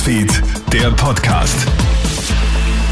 Newsfeed, der Podcast.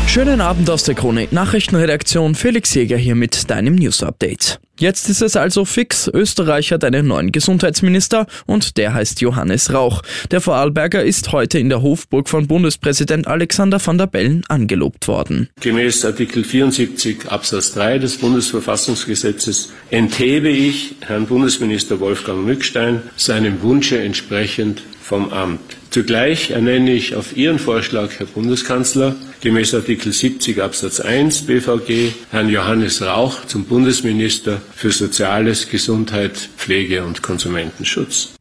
Schönen Abend aus der Krone Nachrichtenredaktion. Felix Jäger hier mit deinem News Update. Jetzt ist es also fix. Österreich hat einen neuen Gesundheitsminister und der heißt Johannes Rauch. Der Vorarlberger ist heute in der Hofburg von Bundespräsident Alexander van der Bellen angelobt worden. Gemäß Artikel 74 Absatz 3 des Bundesverfassungsgesetzes enthebe ich Herrn Bundesminister Wolfgang Mückstein seinem Wunsche entsprechend vom Amt. Zugleich ernenne ich auf Ihren Vorschlag, Herr Bundeskanzler, gemäß Artikel 70 Absatz 1 BVG Herrn Johannes Rauch zum Bundesminister für Soziales, Gesundheit, Pflege und Konsumentenschutz.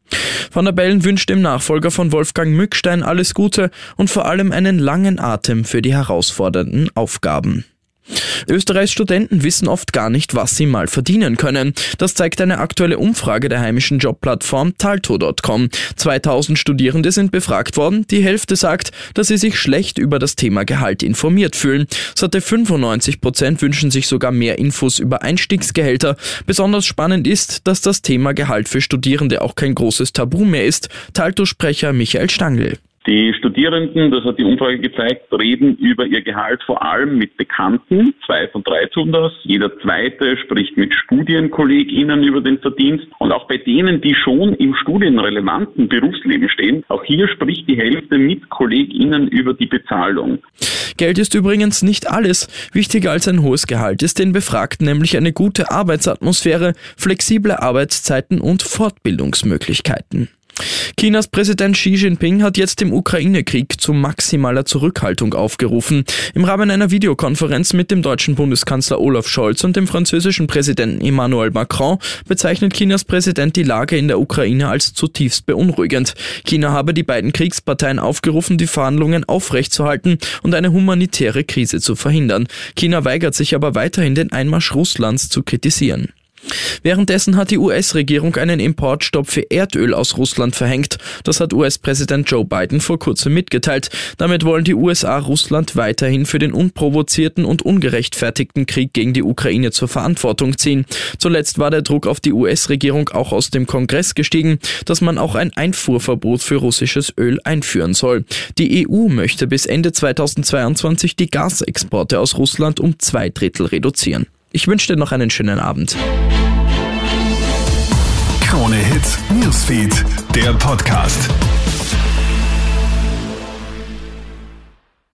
Van der Bellen wünscht dem Nachfolger von Wolfgang Mückstein alles Gute und vor allem einen langen Atem für die herausfordernden Aufgaben. Österreichs Studenten wissen oft gar nicht, was sie mal verdienen können. Das zeigt eine aktuelle Umfrage der heimischen Jobplattform Talto.com. 2000 Studierende sind befragt worden. Die Hälfte sagt, dass sie sich schlecht über das Thema Gehalt informiert fühlen. Satte 95 Prozent wünschen sich sogar mehr Infos über Einstiegsgehälter. Besonders spannend ist, dass das Thema Gehalt für Studierende auch kein großes Tabu mehr ist. Talto-Sprecher Michael Stangl. Die Studierenden, das hat die Umfrage gezeigt, reden über ihr Gehalt vor allem mit Bekannten. Zwei von drei tun das. Jeder zweite spricht mit StudienkollegInnen über den Verdienst. Und auch bei denen, die schon im studienrelevanten Berufsleben stehen, auch hier spricht die Hälfte mit KollegInnen über die Bezahlung. Geld ist übrigens nicht alles. Wichtiger als ein hohes Gehalt ist den Befragten nämlich eine gute Arbeitsatmosphäre, flexible Arbeitszeiten und Fortbildungsmöglichkeiten. Chinas Präsident Xi Jinping hat jetzt im Ukraine-Krieg zu maximaler Zurückhaltung aufgerufen. Im Rahmen einer Videokonferenz mit dem deutschen Bundeskanzler Olaf Scholz und dem französischen Präsidenten Emmanuel Macron bezeichnet Chinas Präsident die Lage in der Ukraine als zutiefst beunruhigend. China habe die beiden Kriegsparteien aufgerufen, die Verhandlungen aufrechtzuerhalten und eine humanitäre Krise zu verhindern. China weigert sich aber weiterhin, den Einmarsch Russlands zu kritisieren. Währenddessen hat die US-Regierung einen Importstopp für Erdöl aus Russland verhängt. Das hat US-Präsident Joe Biden vor kurzem mitgeteilt. Damit wollen die USA Russland weiterhin für den unprovozierten und ungerechtfertigten Krieg gegen die Ukraine zur Verantwortung ziehen. Zuletzt war der Druck auf die US-Regierung auch aus dem Kongress gestiegen, dass man auch ein Einfuhrverbot für russisches Öl einführen soll. Die EU möchte bis Ende 2022 die Gasexporte aus Russland um zwei Drittel reduzieren. Ich wünsche dir noch einen schönen Abend. Krone Hits, Newsfeed, der Podcast.